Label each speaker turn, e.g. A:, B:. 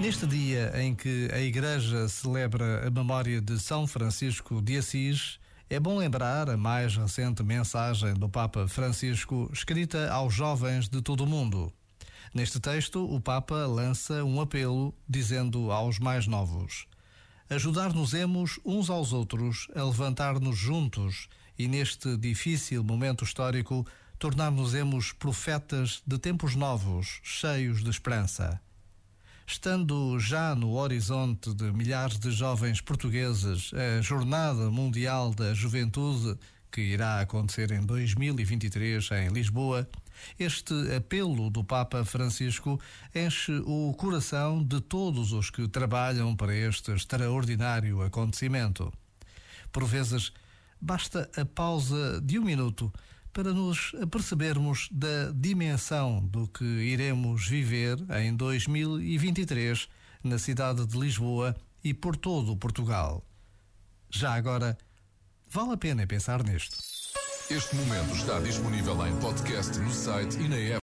A: Neste dia em que a Igreja celebra a memória de São Francisco de Assis, é bom lembrar a mais recente mensagem do Papa Francisco, escrita aos jovens de todo o mundo. Neste texto, o Papa lança um apelo dizendo aos mais novos: Ajudar-nos-emos uns aos outros a levantar-nos juntos e, neste difícil momento histórico, tornar-nos-emos profetas de tempos novos, cheios de esperança. Estando já no horizonte de milhares de jovens portugueses a Jornada Mundial da Juventude, que irá acontecer em 2023 em Lisboa, este apelo do Papa Francisco enche o coração de todos os que trabalham para este extraordinário acontecimento. Por vezes, basta a pausa de um minuto para nos apercebermos da dimensão do que iremos viver em 2023 na cidade de Lisboa e por todo o Portugal. Já agora, vale a pena pensar nisto.
B: Este momento está disponível em podcast no site e na app.